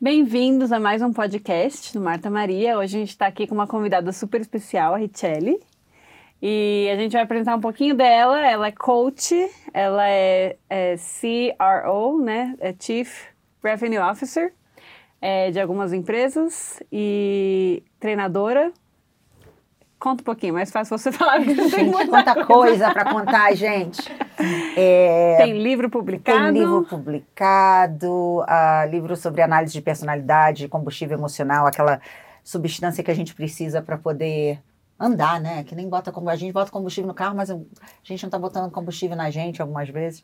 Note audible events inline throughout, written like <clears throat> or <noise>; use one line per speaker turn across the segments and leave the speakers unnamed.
Bem-vindos a mais um podcast do Marta Maria. Hoje a gente está aqui com uma convidada super especial, a Richelle. E a gente vai apresentar um pouquinho dela. Ela é coach, ela é, é CRO, né? É Chief Revenue Officer é, de algumas empresas e treinadora. Conta um pouquinho, mais fácil você <laughs> falar.
Gente, quanta coisa para contar, gente.
É, tem livro publicado?
Tem livro publicado, uh, livro sobre análise de personalidade, combustível emocional, aquela substância que a gente precisa para poder andar, né? Que nem bota como a gente bota combustível no carro, mas a gente não está botando combustível na gente algumas vezes.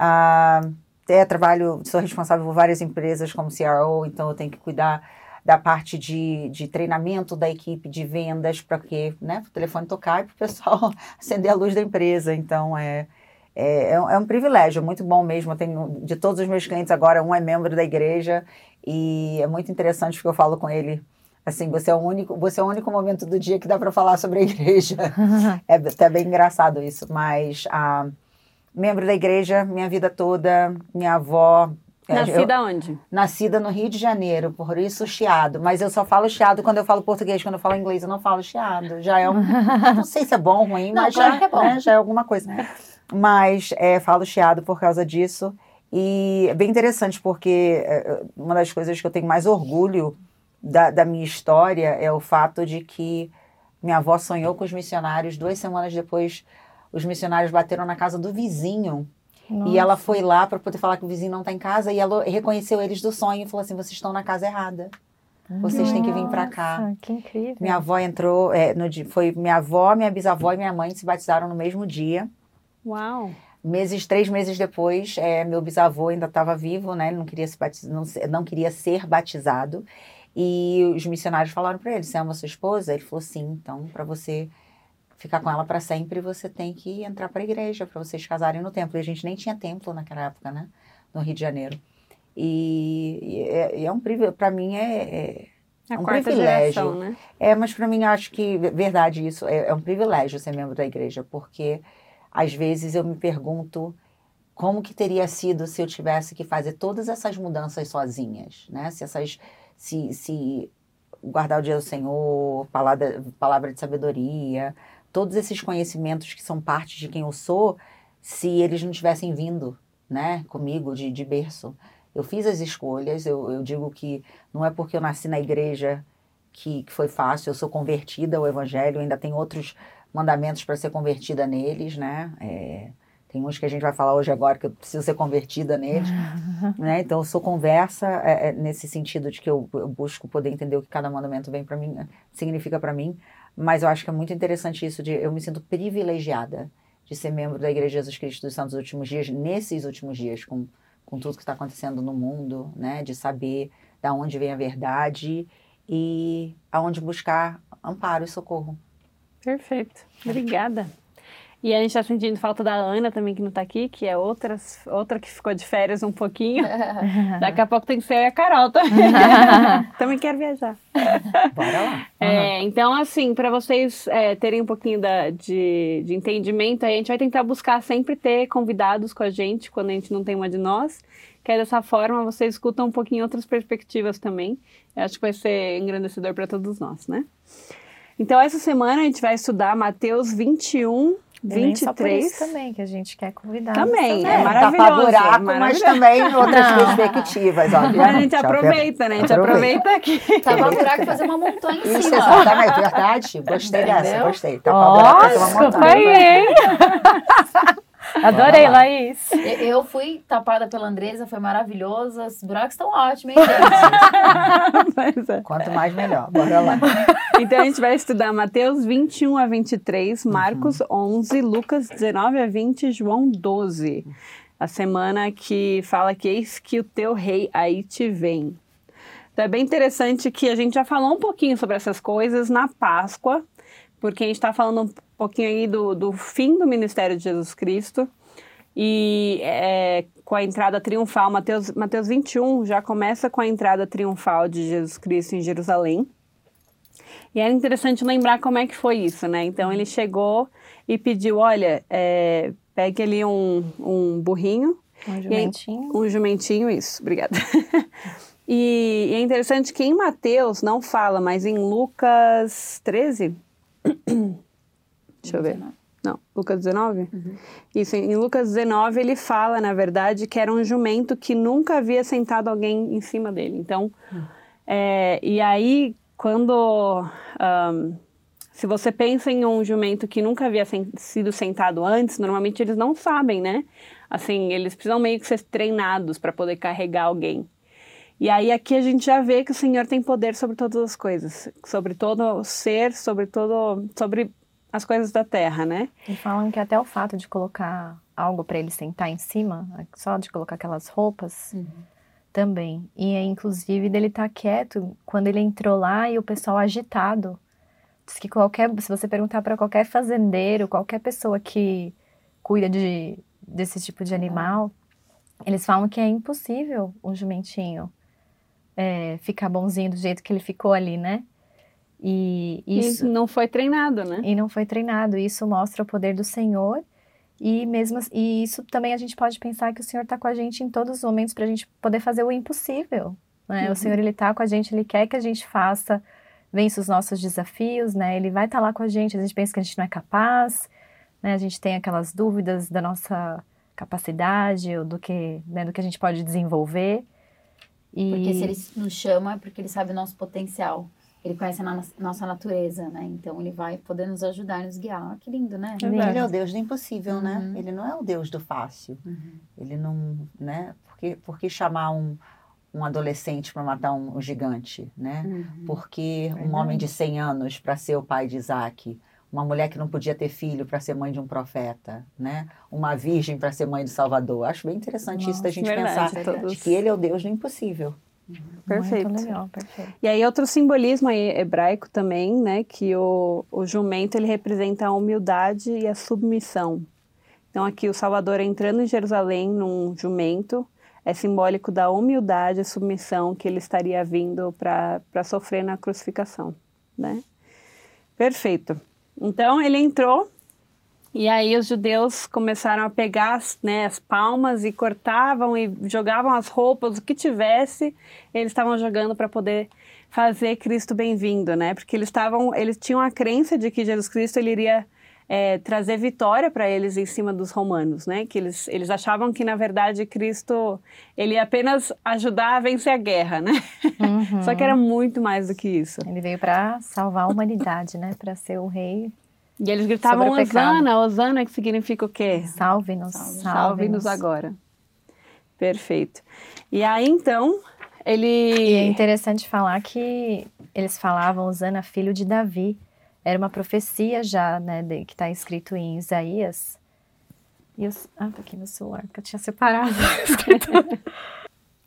Uh, é, trabalho, sou responsável por várias empresas como CRO, então eu tenho que cuidar da parte de, de treinamento da equipe de vendas para que né, o telefone tocar e para o pessoal <laughs> acender a luz da empresa. Então é, é, é, um, é um privilégio, muito bom mesmo. Eu tenho, de todos os meus clientes agora, um é membro da igreja e é muito interessante porque eu falo com ele assim, você é o único, você é o único momento do dia que dá para falar sobre a igreja. <laughs> é até bem engraçado isso, mas a membro da igreja minha vida toda, minha avó
é, Nascida eu, onde?
Nascida no Rio de Janeiro, por isso chiado. Mas eu só falo chiado quando eu falo português, quando eu falo inglês eu não falo chiado. Já é um. <laughs> não sei se é bom ou ruim, não, mas claro já, é bom. Né, já é alguma coisa. É. Mas é, falo chiado por causa disso. E é bem interessante porque é, uma das coisas que eu tenho mais orgulho da, da minha história é o fato de que minha avó sonhou com os missionários. Duas semanas depois, os missionários bateram na casa do vizinho nossa. E ela foi lá para poder falar que o vizinho não está em casa e ela reconheceu eles do sonho e falou assim: vocês estão na casa errada. Vocês Nossa, têm que vir para cá.
Que incrível.
Minha avó entrou, é, no, foi minha avó, minha bisavó e minha mãe se batizaram no mesmo dia.
Uau!
Meses, três meses depois, é, meu bisavô ainda estava vivo, né? Ele não queria, se batiz, não, não queria ser batizado. E os missionários falaram para ele: Você ama sua esposa? Ele falou: Sim, então, para você ficar com ela para sempre, você tem que entrar para a igreja para vocês casarem no templo. E a gente nem tinha templo naquela época, né? No Rio de Janeiro. E, é, é, um privilégio, para mim é, é um privilégio. Geração, né? É, mas para mim acho que verdade isso é, é um privilégio ser membro da igreja, porque às vezes eu me pergunto como que teria sido se eu tivesse que fazer todas essas mudanças sozinhas, né? Se essas se, se guardar o dia do Senhor, palavra, palavra de sabedoria, todos esses conhecimentos que são parte de quem eu sou, se eles não tivessem vindo, né, comigo de, de berço. Eu fiz as escolhas, eu, eu digo que não é porque eu nasci na igreja que, que foi fácil, eu sou convertida ao evangelho, ainda tem outros mandamentos para ser convertida neles, né, é, tem uns que a gente vai falar hoje agora que eu preciso ser convertida neles, <laughs> né? Então eu sou conversa é, é, nesse sentido de que eu, eu, busco poder entender o que cada mandamento vem para mim, significa para mim. Mas eu acho que é muito interessante isso de eu me sinto privilegiada de ser membro da Igreja Jesus Cristo dos Santos Últimos Dias, nesses últimos dias, com, com tudo que está acontecendo no mundo, né? De saber da onde vem a verdade e aonde buscar amparo e socorro.
Perfeito. Obrigada. E a gente está sentindo falta da Ana também, que não está aqui, que é outra, outra que ficou de férias um pouquinho. <laughs> Daqui a pouco tem que ser eu e a Carol também. <laughs> também quero viajar.
Bora lá. Uhum.
É, então, assim, para vocês é, terem um pouquinho da, de, de entendimento, a gente vai tentar buscar sempre ter convidados com a gente quando a gente não tem uma de nós. Que é dessa forma vocês escutam um pouquinho outras perspectivas também. Eu acho que vai ser engrandecedor para todos nós, né? Então, essa semana a gente vai estudar Mateus 21, 23
também que a gente quer convidar.
Também, é, é maravilhoso. Tapa
buraco,
maravilhoso.
mas também em outras perspectivas. Ó,
a gente aproveita, né? A gente aproveita aqui.
Tapa buraco e fazer uma montanha em
Isso, exatamente, verdade. Gostei dessa, gostei. Tapa buraco fazer uma montanha.
Hein? <laughs> <laughs> Adorei, Laís.
Eu fui tapada pela Andresa, foi maravilhoso. Os buracos estão ótimos, hein, <laughs> gente?
é. Quanto mais, melhor. Bora lá.
Então a gente vai estudar Mateus 21 a 23, Marcos uhum. 11, Lucas 19 a 20, João 12. A semana que fala que eis que o teu rei aí te vem. Então é bem interessante que a gente já falou um pouquinho sobre essas coisas na Páscoa, porque a gente está falando um pouquinho aí do, do fim do ministério de Jesus Cristo. E é, com a entrada triunfal, Mateus, Mateus 21 já começa com a entrada triunfal de Jesus Cristo em Jerusalém. E era interessante lembrar como é que foi isso, né? Então ele chegou e pediu: olha, é, pegue ali um, um burrinho.
Um
e
jumentinho.
um jumentinho, isso, obrigada. <laughs> e, e é interessante que em Mateus não fala, mas em Lucas 13. Deixa eu ver. Não, Lucas 19? Isso, em Lucas 19 ele fala, na verdade, que era um jumento que nunca havia sentado alguém em cima dele. Então, é, e aí, quando. ahn, se você pensa em um jumento que nunca havia sen- sido sentado antes, normalmente eles não sabem, né? Assim, eles precisam meio que ser treinados para poder carregar alguém. E aí aqui a gente já vê que o Senhor tem poder sobre todas as coisas, sobre todo o ser, sobre todo, sobre as coisas da terra, né?
E falam que até o fato de colocar algo para ele sentar em cima, só de colocar aquelas roupas, também. E é, inclusive dele estar quieto quando ele entrou lá e o pessoal agitado. Diz que qualquer, se você perguntar para qualquer fazendeiro, qualquer pessoa que cuida de, desse tipo de animal, eles falam que é impossível um jumentinho é, ficar bonzinho do jeito que ele ficou ali, né? E isso
E não foi treinado, né?
e não foi treinado. Isso mostra o poder do Senhor. E mesmo e isso também a gente pode pensar que o Senhor está com a gente em todos os momentos para a gente poder fazer o impossível. Né? O Senhor ele está com a gente, ele quer que a gente faça, vença os nossos desafios, né? Ele vai estar lá com a gente. A gente pensa que a gente não é capaz, né? A gente tem aquelas dúvidas da nossa capacidade ou do que, né, do que a gente pode desenvolver. E
Porque se ele nos chama é porque ele sabe o nosso potencial. Ele conhece a nossa natureza, né? Então ele vai poder nos ajudar, nos guiar. Ah, que lindo, né?
Ele é o Deus do impossível, né?
Uhum.
Ele não é o Deus do fácil. Ele não, né? Por que, por que chamar um, um adolescente para matar um, um gigante, né?
Uhum.
Por que um homem de 100 anos para ser o pai de Isaac? Uma mulher que não podia ter filho para ser mãe de um profeta, né? Uma virgem para ser mãe de Salvador. Acho bem interessante isso da gente
verdade,
pensar
todos.
de que ele é o Deus do impossível.
Perfeito.
Muito legal, perfeito.
E aí outro simbolismo aí hebraico também, né, que o, o jumento ele representa a humildade e a submissão. Então aqui o Salvador entrando em Jerusalém num jumento é simbólico da humildade e submissão que ele estaria vindo para sofrer na crucificação, né? Perfeito. Então ele entrou e aí os judeus começaram a pegar as, né, as palmas e cortavam e jogavam as roupas, o que tivesse, eles estavam jogando para poder fazer Cristo bem-vindo, né? Porque eles estavam, eles tinham a crença de que Jesus Cristo ele iria é, trazer vitória para eles em cima dos romanos, né? Que eles, eles achavam que na verdade Cristo ele ia apenas ajudar a vencer a guerra, né?
Uhum. <laughs>
Só que era muito mais do que isso.
Ele veio para salvar a humanidade, né? Para ser o rei.
E eles gritavam. Osana, Osana, que significa o quê?
Salve-nos,
Salve-nos
salve-nos.
agora. Perfeito. E aí, então, ele...
E é interessante falar que eles falavam Osana, filho de Davi. Era uma profecia já, né, de- que está escrito em Isaías. E os... Ah, tá aqui no celular, que eu tinha separado. <laughs>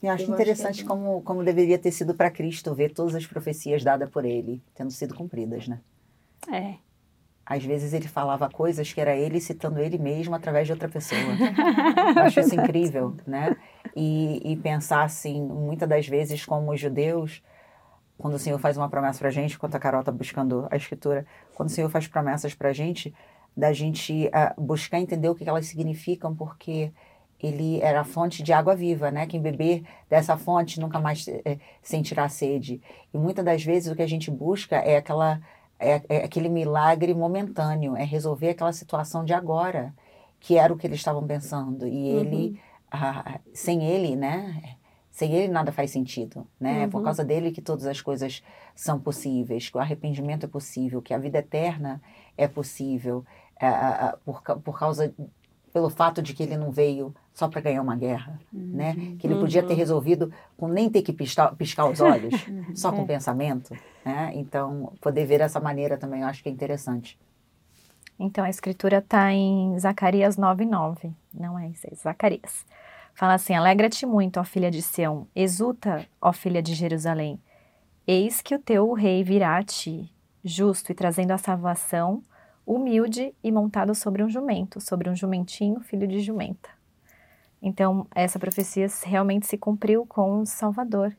Eu acho
Eu
interessante
achei
como, como deveria ter sido para Cristo ver todas as profecias dadas por ele tendo sido cumpridas, né?
É.
Às vezes ele falava coisas que era ele citando ele mesmo através de outra pessoa. Eu acho isso <laughs> incrível, né? E, e pensar assim, muitas das vezes como os judeus, quando o Senhor faz uma promessa pra gente, enquanto a Carol tá buscando a escritura, quando o Senhor faz promessas pra gente, da gente ah, buscar entender o que elas significam, porque ele era a fonte de água viva, né? Quem beber dessa fonte nunca mais eh, sentirá sede. E muitas das vezes o que a gente busca é aquela é, é aquele milagre momentâneo, é resolver aquela situação de agora, que era o que eles estavam pensando. E ele, ah, sem ele, né? Sem ele nada faz sentido, né? É por causa dele que todas as coisas são possíveis, que o arrependimento é possível, que a vida eterna é possível, ah, ah, ah, por, por causa, pelo fato de que ele não veio só para ganhar uma guerra, né? Que ele podia ter resolvido com nem ter que piscar, piscar os olhos, <laughs> só com pensamento, né? Então, poder ver dessa maneira também eu acho que é interessante.
Então, a escritura está em Zacarias 9,9. Não é isso, é Zacarias. Fala assim: Alegra-te muito, ó filha de Sião, exulta, ó filha de Jerusalém. Eis que o teu rei virá a ti, justo e trazendo a salvação, humilde e montado sobre um jumento, sobre um jumentinho, filho de jumenta. Então, essa profecia realmente se cumpriu com o Salvador.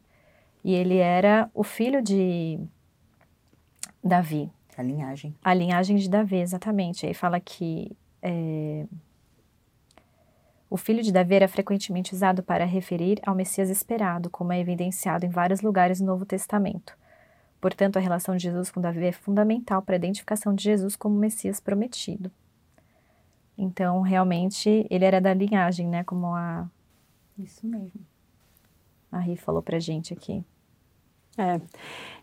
E ele era o filho de Davi.
A linhagem.
A linhagem de Davi, exatamente. Aí fala que é, o filho de Davi era frequentemente usado para referir ao Messias esperado, como é evidenciado em vários lugares no Novo Testamento. Portanto, a relação de Jesus com Davi é fundamental para a identificação de Jesus como Messias prometido. Então, realmente, ele era da linhagem, né? Como a.
Isso mesmo.
A Ri falou pra gente aqui.
É.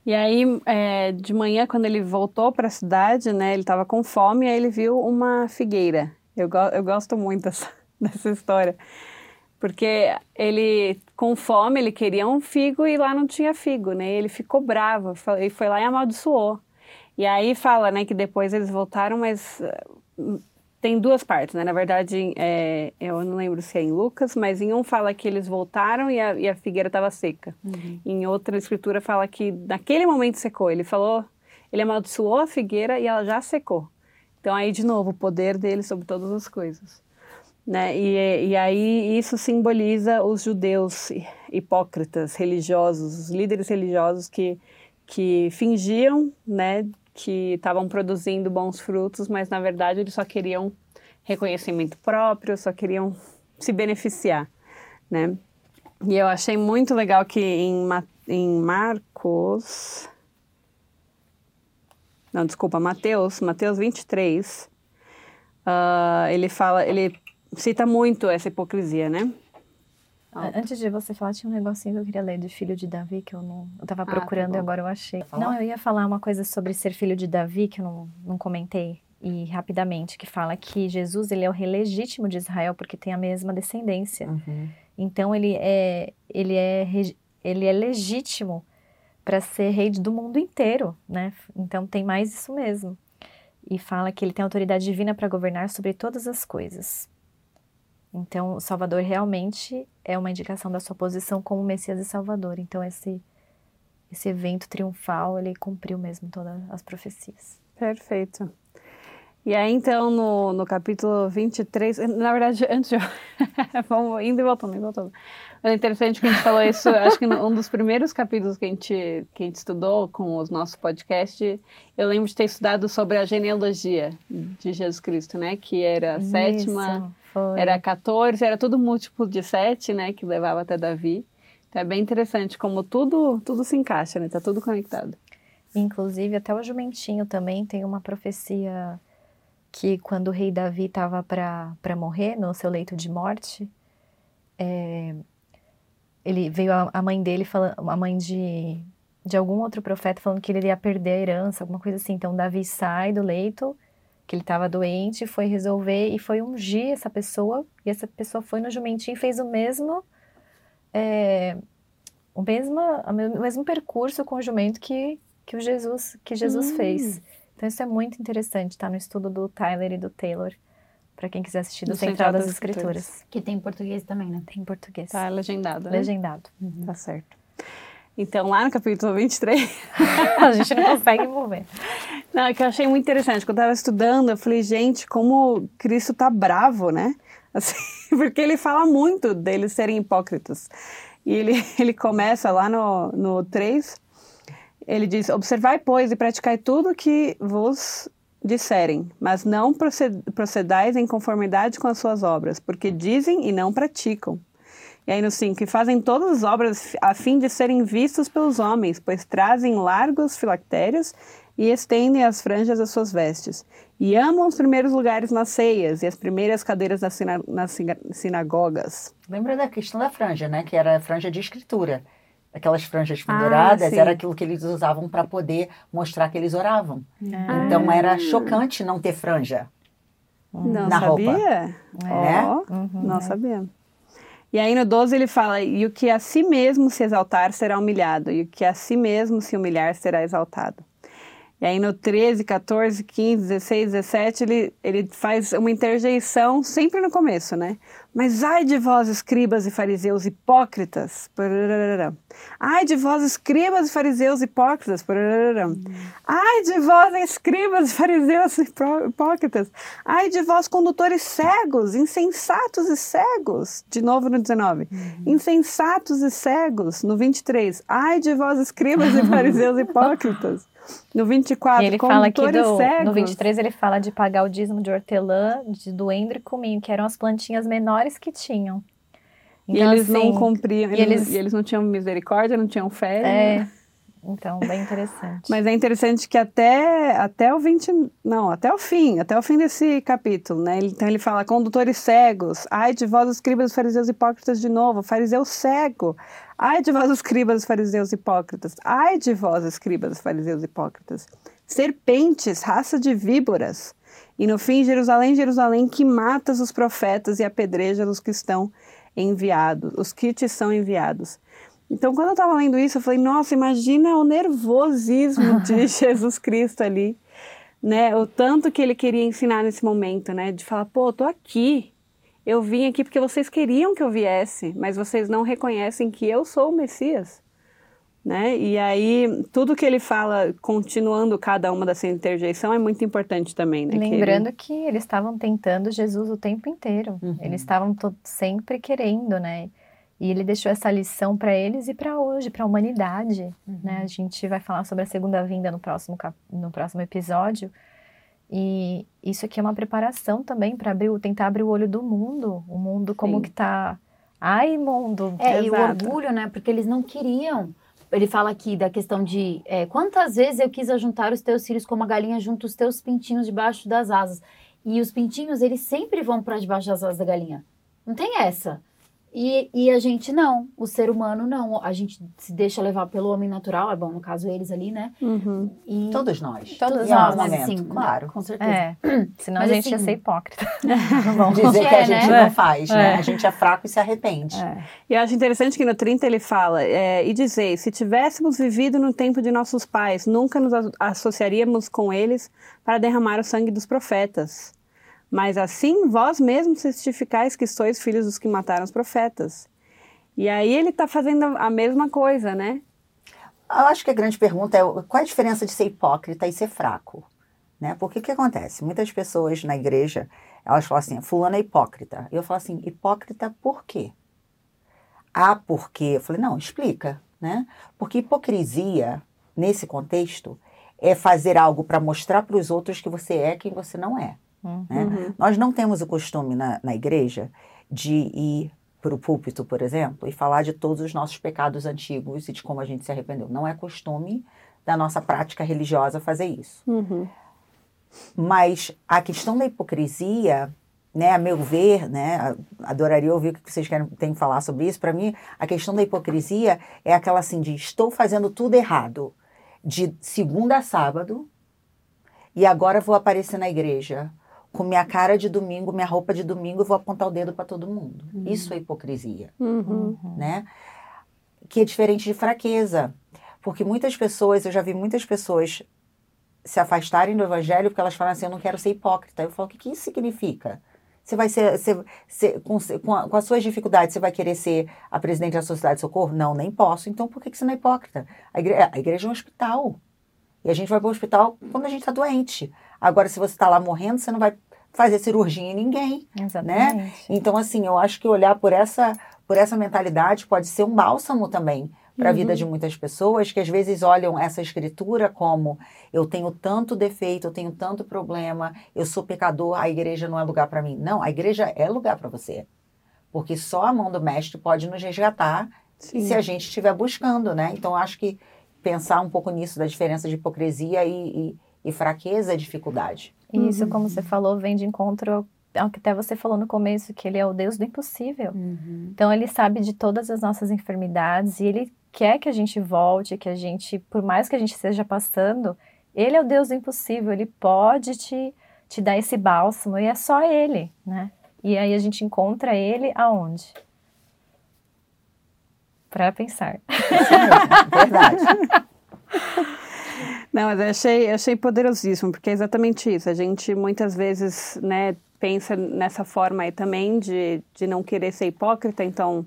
E aí, é, de manhã, quando ele voltou para a cidade, né, ele estava com fome, aí ele viu uma figueira. Eu, go eu gosto muito dessa, <laughs> dessa história. Porque ele, com fome, ele queria um figo e lá não tinha figo, né? Ele ficou bravo, e foi lá e amaldiçoou. E aí fala, né, que depois eles voltaram, mas tem duas partes, né? Na verdade, é, eu não lembro se é em Lucas, mas em um fala que eles voltaram e a, e a figueira estava seca. Uhum. Em outra escritura fala que naquele momento secou. Ele falou, ele amaldiçoou a figueira e ela já secou. Então aí de novo o poder dele sobre todas as coisas, né? E, e aí isso simboliza os judeus hipócritas, religiosos, os líderes religiosos que que fingiam, né, que estavam produzindo bons frutos, mas na verdade eles só queriam reconhecimento próprio, só queriam se beneficiar, né? E eu achei muito legal que em, em Marcos. Não, desculpa, Mateus, Mateus 23, uh, ele fala, ele cita muito essa hipocrisia, né?
Antes de você falar, tinha um negocinho que eu queria ler de filho de Davi, que eu não. Eu tava ah, tá procurando tá e agora eu achei. Não, eu ia falar uma coisa sobre ser filho de Davi, que eu não, não comentei. E rapidamente, que fala que Jesus ele é o rei legítimo de Israel porque tem a mesma descendência. Uhum. Então ele é ele é ele é legítimo para ser rei do mundo inteiro, né? Então tem mais isso mesmo. E fala que ele tem autoridade divina para governar sobre todas as coisas. Então, Salvador realmente é uma indicação da sua posição como Messias e Salvador. Então, esse, esse evento triunfal, ele cumpriu mesmo todas as profecias.
Perfeito. E aí, então, no, no capítulo 23, na verdade, <laughs> antes de. <laughs> Vamos indo e voltando, indo e voltando. É interessante que a gente falou isso, <laughs> acho que um dos primeiros capítulos que a, gente, que a gente estudou com os nossos podcasts, eu lembro de ter estudado sobre a genealogia de Jesus Cristo, né? Que era a isso. Foi. Era 14, era tudo múltiplo de 7, né? Que levava até Davi. Então é bem interessante como tudo, tudo se encaixa, né? Tá tudo conectado.
Inclusive, até o jumentinho também tem uma profecia que quando o rei Davi estava para morrer no seu leito de morte, é, ele veio a, a, mãe dele falando, a mãe de, de algum outro profeta falando que ele ia perder a herança, alguma coisa assim. Então Davi sai do leito que ele estava doente, foi resolver e foi ungir essa pessoa, e essa pessoa foi no jumentinho e fez o mesmo, é, o, mesmo o mesmo percurso com o jumento que, que o Jesus, que Jesus hum. fez. Então isso é muito interessante, está no estudo do Tyler e do Taylor, para quem quiser assistir do, do Central, das, das Escrituras. Escrituras.
Que tem em português também, né?
Tem em português.
Tá legendado,
né? Legendado.
Uhum. Tá certo. Então, lá no capítulo 23. <laughs>
a gente não consegue mover.
Não, é que eu achei muito interessante. Quando eu estava estudando, eu falei, gente, como Cristo tá bravo, né? <laughs> Assim, porque ele fala muito deles serem hipócritas. E ele, <laughs> ele começa lá no, no 3, ele diz: Observai, pois, e praticai tudo que vos disserem, mas não procedais em conformidade com as suas obras, porque dizem e não praticam. E aí no 5, que fazem todas as obras a fim de serem vistos pelos homens, pois trazem largos filactérios e estendem as franjas das suas vestes. E amam os primeiros lugares nas ceias e as primeiras cadeiras nas, sina nas sinagogas.
Lembra da questão da franja, né? Que era a franja de escritura. Aquelas franjas ah, penduradas ah, era aquilo que eles usavam para poder mostrar que eles oravam. Ah. Então era chocante não ter franja.
Não na sabia? roupa.
Né?
Oh, uhum, não é. sabia. E aí no 12 ele fala: E o que a si mesmo se exaltar será humilhado, e o que a si mesmo se humilhar será exaltado. E aí no 13, 14, 15, 16, 17, ele, ele faz uma interjeição sempre no começo, né? Mas ai de vós, escribas e fariseus hipócritas. Pararara. Ai de vós, escribas e fariseus hipócritas. Pararara. Ai de vós, escribas e fariseus hipócritas. Ai de vós, condutores cegos, insensatos e cegos. De novo no 19. Uhum. Insensatos e cegos. No 23. Ai de vós, escribas e fariseus <laughs> hipócritas. No 24,
e ele fala aqui do, cegos. no 23 ele fala de pagar o dízimo de hortelã, de duendro e cominho, que eram as plantinhas menores que tinham.
Então, e eles assim, não cumpriam, e eles, e eles não tinham misericórdia, não tinham fé.
É. Né? Então, bem interessante.
Mas é interessante que até, até o 20, não, até o fim, até o fim desse capítulo, né? Então ele fala, condutores cegos, ai de vós, escribas, fariseus hipócritas de novo, fariseu cego, ai de vós, escribas, fariseus hipócritas, ai de vós, escribas, fariseus hipócritas, serpentes, raça de víboras, e no fim, Jerusalém, Jerusalém, que matas os profetas e apedrejas os que estão enviados, os que te são enviados. Então, quando eu estava lendo isso, eu falei, nossa, imagina o nervosismo <laughs> de Jesus Cristo ali, né? O tanto que ele queria ensinar nesse momento, né? De falar, pô, eu tô aqui. Eu vim aqui porque vocês queriam que eu viesse, mas vocês não reconhecem que eu sou o Messias. Né? E aí, tudo que ele fala, continuando cada uma dessa interjeição, é muito importante também. Né?
Lembrando que, ele... que eles estavam tentando Jesus o tempo inteiro. Uhum. Eles estavam sempre querendo, né? E ele deixou essa lição para eles e para hoje, para a humanidade. Uhum. Né? A gente vai falar sobre a segunda vinda no próximo, cap... no próximo episódio. E isso aqui é uma preparação também para abrir, tentar abrir o olho do mundo. O mundo como Sim. que tá. Ai, mundo!
É, Exato. e o orgulho, né? Porque eles não queriam. Ele fala aqui da questão de é, quantas vezes eu quis ajuntar os teus filhos como a galinha junto os teus pintinhos debaixo das asas. E os pintinhos, eles sempre vão para debaixo das asas da galinha. Não tem essa. E, e a gente não, o ser humano não. A gente se deixa levar pelo homem natural, é bom, no caso eles ali, né?
Uhum. E... Todos nós.
Todos nós,
momento, sim, claro.
Com certeza. É. <clears throat> Senão mas, a gente assim, ia ser hipócrita. <laughs>
não Dizer que a é, gente né? não faz, né? É. A gente é fraco e se arrepende. É.
E eu acho interessante que no 30 ele fala, é, e dizer, se tivéssemos vivido no tempo de nossos pais, nunca nos associaríamos com eles para derramar o sangue dos profetas. Mas assim vós mesmos testificais que sois filhos dos que mataram os profetas. E aí ele está fazendo a mesma coisa, né?
Eu acho que a grande pergunta é qual é a diferença de ser hipócrita e ser fraco? Né? Porque o que acontece? Muitas pessoas na igreja, elas falam assim, fulano é hipócrita. Eu falo assim, hipócrita por quê? Ah, por quê? Eu falei, não, explica, né? Porque hipocrisia, nesse contexto, é fazer algo para mostrar para os outros que você é quem você não é. Né? Uhum. Nós não temos o costume na, na igreja de ir para o púlpito, por exemplo, e falar de todos os nossos pecados antigos e de como a gente se arrependeu. Não é costume da nossa prática religiosa fazer isso. Uhum. Mas a questão da hipocrisia, né, a meu ver, né, adoraria ouvir o que vocês querem têm que falar sobre isso. Para mim, a questão da hipocrisia é aquela assim de estou fazendo tudo errado, de segunda a sábado, e agora vou aparecer na igreja com minha cara de domingo, minha roupa de domingo vou apontar o dedo para todo mundo. Uhum. Isso é hipocrisia, uhum. né? Que é diferente de fraqueza, porque muitas pessoas, eu já vi muitas pessoas se afastarem do evangelho porque elas falam assim, eu não quero ser hipócrita. Eu falo, o que, que isso significa? Você vai ser, ser, ser com, com, a, com, as suas dificuldades, você vai querer ser a presidente da Sociedade de Socorro? Não, nem posso. Então, por que, que você não é hipócrita? A igreja, a igreja é um hospital. E a gente vai para o hospital quando a gente está doente. Agora, se você está lá morrendo, você não vai fazer cirurgia em ninguém, né? Exatamente. né? Então, assim, eu acho que olhar por essa, por essa mentalidade pode ser um bálsamo também para a uhum. vida de muitas pessoas que às vezes olham essa escritura como eu tenho tanto defeito, eu tenho tanto problema, eu sou pecador, a igreja não é lugar para mim. Não, a igreja é lugar para você. Porque só a mão do mestre pode nos resgatar Sim. se a gente estiver buscando, né? Então, acho que pensar um pouco nisso da diferença de hipocrisia e, e, e fraqueza é dificuldade.
E isso, como você falou, vem de encontro ao que até você falou no começo, que ele é o Deus do impossível. Uhum. Então, ele sabe de todas as nossas enfermidades e ele quer que a gente volte, que a gente, por mais que a gente esteja passando, ele é o Deus do impossível, ele pode te, te dar esse bálsamo e é só ele, né? E aí a gente encontra ele aonde? Para pensar.
Isso mesmo, verdade. <laughs>
Não, mas eu achei, eu achei poderosíssimo, porque é exatamente isso. A gente muitas vezes, né, pensa nessa forma aí também de, de não querer ser hipócrita, então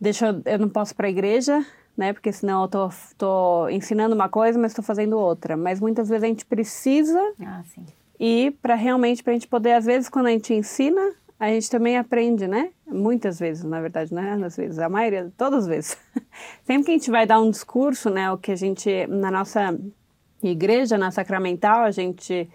deixa eu, eu não posso ir para a igreja, né, porque senão eu tô, tô ensinando uma coisa, mas estou fazendo outra. Mas muitas vezes a gente precisa
Ah,
ir para realmente, para a gente poder, às vezes, quando a gente ensina, a gente também aprende, né? Muitas vezes, na verdade, não é às vezes, a maioria, todas as vezes. <laughs> Sempre que a gente vai dar um discurso, né, o que a gente, na nossa igreja, na sacramental, a gente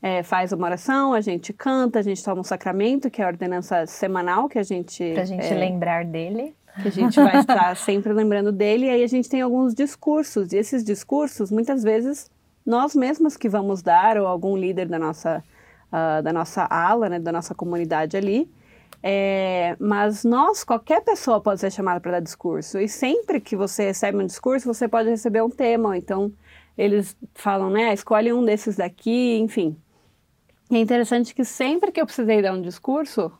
é, faz uma oração, a gente canta, a gente toma um sacramento, que é a ordenança semanal, que a gente...
Pra gente
é,
lembrar dele.
que a gente vai estar <laughs> sempre lembrando dele, e aí a gente tem alguns discursos, e esses discursos, muitas vezes, nós mesmos que vamos dar, ou algum líder da nossa, ah, da nossa ala, né, da nossa comunidade ali, é, mas nós, qualquer pessoa pode ser chamada para dar discurso, e sempre que você recebe um discurso, você pode receber um tema, então eles falam, né, escolhe um desses daqui, enfim. E é interessante que sempre que eu precisei dar um discurso,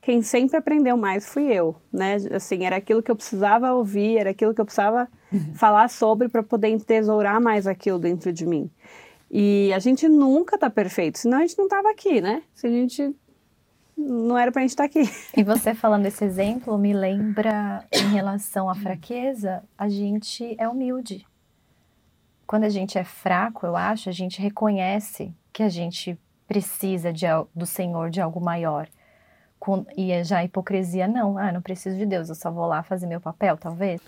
quem sempre aprendeu mais fui eu, né? Assim, era aquilo que eu precisava ouvir, era aquilo que eu precisava falar sobre para poder entesourar mais aquilo dentro de mim. E a gente nunca tá perfeito, senão a gente não tava aqui, né? Se a gente não era pra gente estar aqui.
E você falando esse exemplo me lembra em relação à fraqueza, a gente é humilde. Quando a gente é fraco, eu acho, a gente reconhece que a gente precisa de, do Senhor de algo maior. Com- e é já a hipocrisia, não, ah, não preciso de Deus, eu só vou lá fazer meu papel, talvez.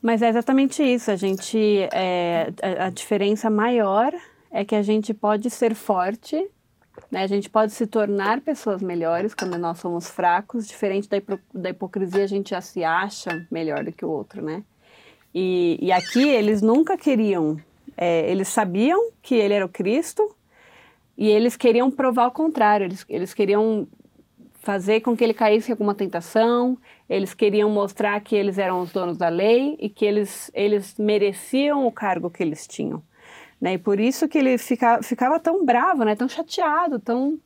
Mas é exatamente isso. A gente, é, a, a diferença maior é que a gente pode ser forte, né? A gente pode se tornar pessoas melhores quando nós somos fracos. Diferente da, hipo- da hipocrisia, a gente já se acha melhor do que o outro, né? E, e aqui eles nunca queriam. é, eles sabiam que ele era o Cristo e eles queriam provar o contrário. Eles, eles queriam fazer com que ele caísse em alguma tentação, eles queriam mostrar que eles eram os donos da lei e que eles, eles mereciam o cargo que eles tinham. Né? E por isso que ele fica, ficava tão bravo, né? tão chateado, tão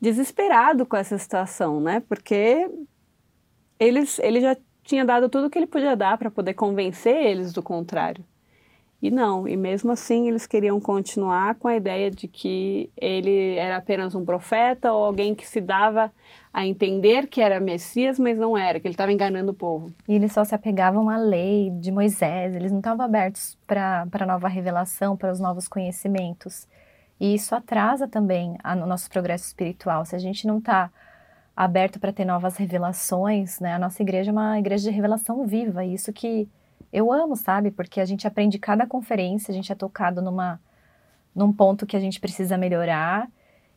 desesperado com essa situação, né? porque eles, ele já tinha dado tudo o que ele podia dar para poder convencer eles do contrário. E não, e mesmo assim eles queriam continuar com a ideia de que ele era apenas um profeta ou alguém que se dava a entender que era Messias, mas não era, que ele estava enganando o povo.
E eles só se apegavam à lei de Moisés, eles não estavam abertos para a nova revelação, para os novos conhecimentos. E isso atrasa também a- o nosso progresso espiritual. Se a gente não está aberto para ter novas revelações, né? A nossa igreja é uma igreja de revelação viva, isso que eu amo, sabe? Porque a gente aprende cada conferência, a gente é tocado numa, num ponto que a gente precisa melhorar.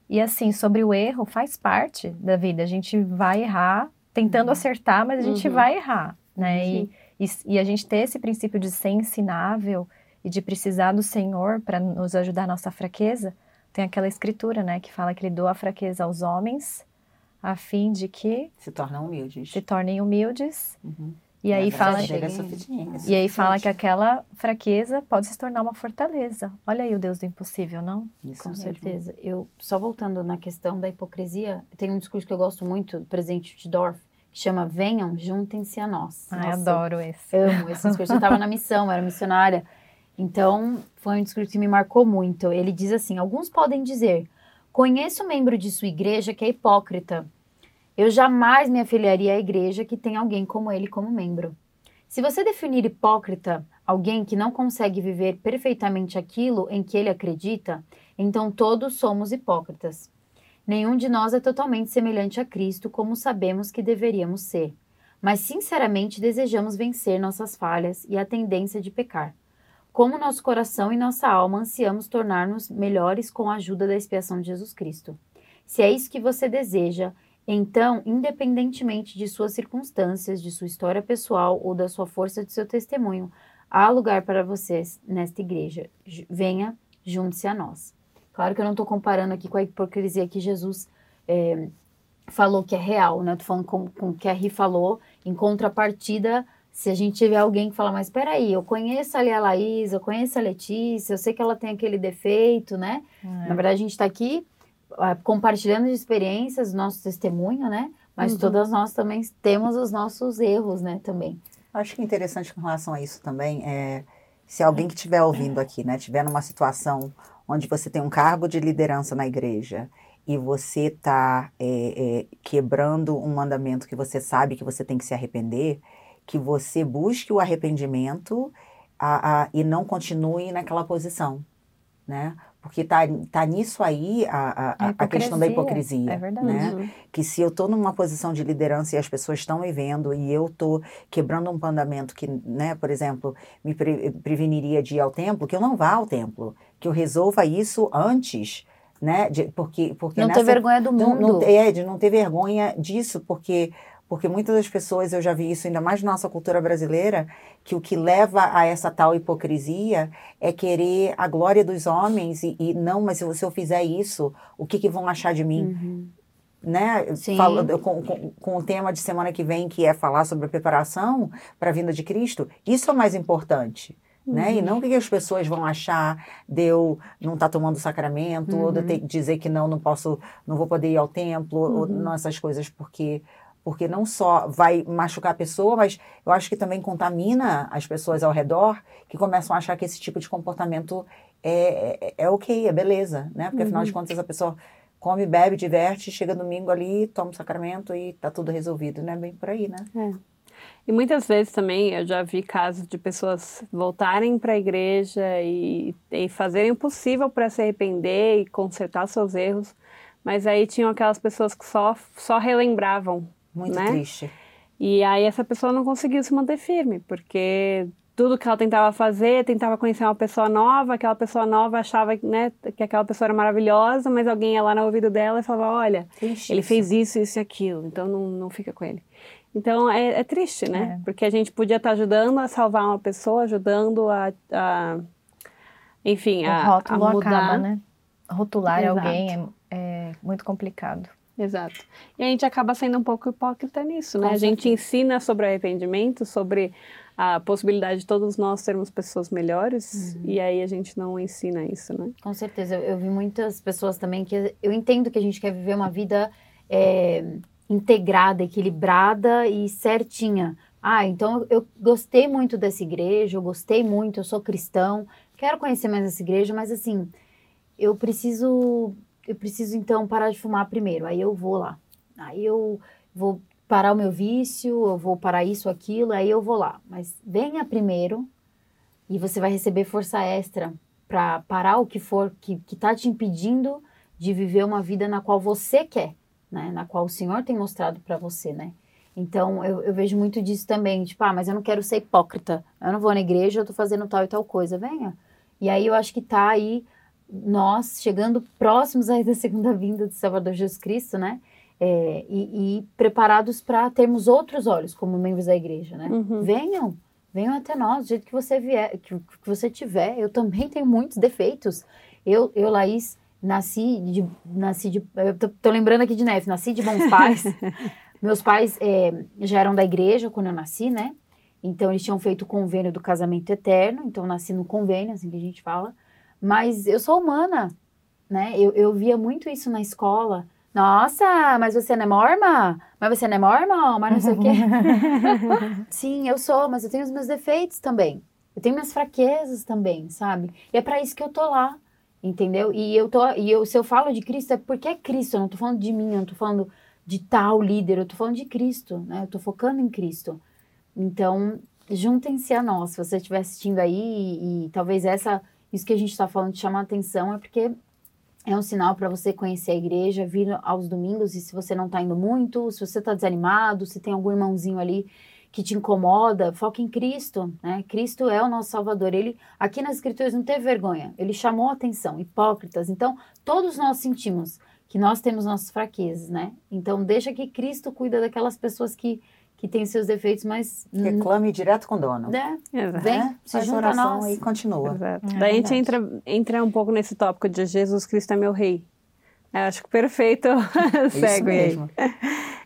E assim, sobre o erro, faz parte da vida. A gente vai errar, tentando acertar, mas a gente
Uhum.
vai errar, né? E, e, e a gente ter esse princípio de ser ensinável e de precisar do Senhor para nos ajudar na nossa fraqueza, tem aquela escritura, né, que fala que ele doa a fraqueza aos homens, a fim de que
Se tornam humildes.
se tornem humildes.
Uhum.
E aí fala, e aí fala que aquela fraqueza pode se tornar uma fortaleza. Olha aí o Deus do impossível, não?
Isso
Com
mesmo.
certeza. Eu, só voltando na questão da hipocrisia, tem um discurso que eu gosto muito do presidente de Dorf, que chama Venham, juntem-se a nós.
Ai,
Nossa,
adoro esse.
Amo esse discurso. Eu estava na missão, era missionária. Então, foi um discurso que me marcou muito. Ele diz assim: alguns podem dizer, conheço um membro de sua igreja que é hipócrita. Eu jamais me afiliaria à igreja que tem alguém como ele como membro. Se você definir hipócrita alguém que não consegue viver perfeitamente aquilo em que ele acredita, então todos somos hipócritas. Nenhum de nós é totalmente semelhante a Cristo como sabemos que deveríamos ser, mas sinceramente desejamos vencer nossas falhas e a tendência de pecar. Como nosso coração e nossa alma ansiamos tornar-nos melhores com a ajuda da expiação de Jesus Cristo. Se é isso que você deseja, então, independentemente de suas circunstâncias, de sua história pessoal ou da sua força de seu testemunho, há lugar para vocês nesta igreja. Venha, junte-se a nós. Claro que eu não estou comparando aqui com a hipocrisia que Jesus eh, falou que é real, né? Estou falando com, com o que a Ri falou, em contrapartida, se a gente tiver alguém que fala, mas peraí, eu conheço ali a Laís, eu conheço a Letícia, eu sei que ela tem aquele defeito, né? Na verdade, a gente está aqui compartilhando de experiências, nosso testemunho, né? Mas
Uhum.
todas nós também temos os nossos erros, né? Também.
Acho que interessante com relação a isso também é se alguém que estiver ouvindo aqui, né, estiver numa situação onde você tem um cargo de liderança na igreja e você está é, é, quebrando um mandamento que você sabe que você tem que se arrepender, que você busque o arrependimento a, a, e não continue naquela posição, né? Porque tá, tá nisso aí a, a, a questão da hipocrisia.
É verdade.
Né? Que se eu estou numa posição de liderança e as pessoas estão me vendo e eu estou quebrando um mandamento que, né, por exemplo, me pre preveniria de ir ao templo, que eu não vá ao templo, que eu resolva isso antes, né? De, porque, porque
não
nessa,
ter vergonha do mundo.
Não, não, é, de não ter vergonha disso, porque porque muitas das pessoas, eu já vi isso ainda mais na nossa cultura brasileira, que o que leva a essa tal hipocrisia é querer a glória dos homens e, e não, mas se eu fizer isso, o que, que vão achar de mim?
Uhum.
Né? Falo, com, com, com, o tema de semana que vem, que é falar sobre a preparação para a vinda de Cristo, isso é o mais importante. Uhum. Né? E não o que as pessoas vão achar de eu não estar tá tomando sacramento, uhum. ou de eu ter que dizer que não, não posso, não vou poder ir ao templo, ou uhum. não essas coisas, porque porque não só vai machucar a pessoa, mas eu acho que também contamina as pessoas ao redor que começam a achar que esse tipo de comportamento é, é, é ok, é beleza, né? Porque afinal de uhum. contas a pessoa come, bebe, diverte, chega domingo ali, toma o sacramento e tá tudo resolvido, né? Bem por aí, né?
É. E muitas vezes também eu já vi casos de pessoas voltarem para a igreja e, e fazerem o possível para se arrepender e consertar seus erros, mas aí tinham aquelas pessoas que só, só relembravam
muito
né?
triste.
E aí essa pessoa não conseguiu se manter firme, porque tudo que ela tentava fazer, tentava conhecer uma pessoa nova, aquela pessoa nova achava né, que aquela pessoa era maravilhosa, mas alguém ia lá no ouvido dela e falava, olha, triste ele isso. fez isso, isso e aquilo, então não, não fica com ele. Então é, é triste, né? É. Porque a gente podia estar ajudando a salvar uma pessoa, ajudando a, a enfim,
o
a,
rótulo
a mudar.
acaba, né? Rotular Exato. alguém é, é muito complicado.
Exato. E a gente acaba sendo um pouco hipócrita nisso, né? Com a gente ensina sobre arrependimento, sobre a possibilidade de todos nós sermos pessoas melhores, uhum. e aí a gente não ensina isso, né?
Com certeza. Eu, eu, vi muitas pessoas também que. Eu entendo que a gente quer viver uma vida é, integrada, equilibrada e certinha. Ah, então eu gostei muito dessa igreja, eu gostei muito, eu sou cristão, quero conhecer mais essa igreja, mas assim, eu preciso eu preciso então parar de fumar primeiro. Aí eu vou lá. Aí eu vou parar o meu vício, eu vou parar isso, aquilo, aí eu vou lá. Mas venha primeiro e você vai receber força extra para parar o que for que está te impedindo de viver uma vida na qual você quer, né? Na qual o Senhor tem mostrado para você, né? Então, eu, eu, vejo muito disso também. Tipo, ah, mas eu não quero ser hipócrita. Eu não vou na igreja, eu tô fazendo tal e tal coisa. Venha. E aí, eu acho que tá aí nós chegando próximos aí da segunda vinda de Salvador Jesus Cristo, né? É, e, e, preparados para termos outros olhos como membros da igreja, né? Uhum. Venham, venham até nós, do jeito que você vier, que, que você tiver. Eu também tenho muitos defeitos. Eu, eu Laís, nasci de, nasci de, eu tô, tô lembrando aqui de Neve, nasci de bons pais. <laughs> Meus pais é, já eram da igreja quando eu nasci, né? Então eles tinham feito o convênio do casamento eterno, então eu nasci no convênio, assim que a gente fala. Mas eu sou humana, né? Eu, eu via muito isso na escola. Nossa, mas você não é morma? Mas você não é morma? Mas não sei o quê. <laughs> Sim, eu sou, mas eu tenho os meus defeitos também. Eu tenho minhas fraquezas também, sabe? E é para isso que eu tô lá, entendeu? E eu tô, e eu, se eu falo de Cristo é porque é Cristo, eu não tô falando de mim, eu não tô falando de tal líder, eu tô falando de Cristo, né? Eu tô focando em Cristo. Então, juntem-se a nós, se você estiver assistindo aí e, e talvez essa isso que a gente está falando de chamar atenção é porque é um sinal para você conhecer a igreja, vir aos domingos e se você não está indo muito, se você está desanimado, se tem algum irmãozinho ali que te incomoda, foca em Cristo, né? Cristo é o nosso Salvador. Ele aqui nas Escrituras não teve vergonha, ele chamou atenção, hipócritas. Então, todos nós sentimos que nós temos nossas fraquezas, né? Então, deixa que Cristo cuida daquelas pessoas que que tem seus defeitos, mas...
Reclame direto com o dono.
Né? Exato. Vem, é, se junta a nós.
e continua.
Exato. É, Daí a gente entra, entra um pouco nesse tópico de Jesus Cristo é meu rei. Eu acho que perfeito <laughs> segue aí.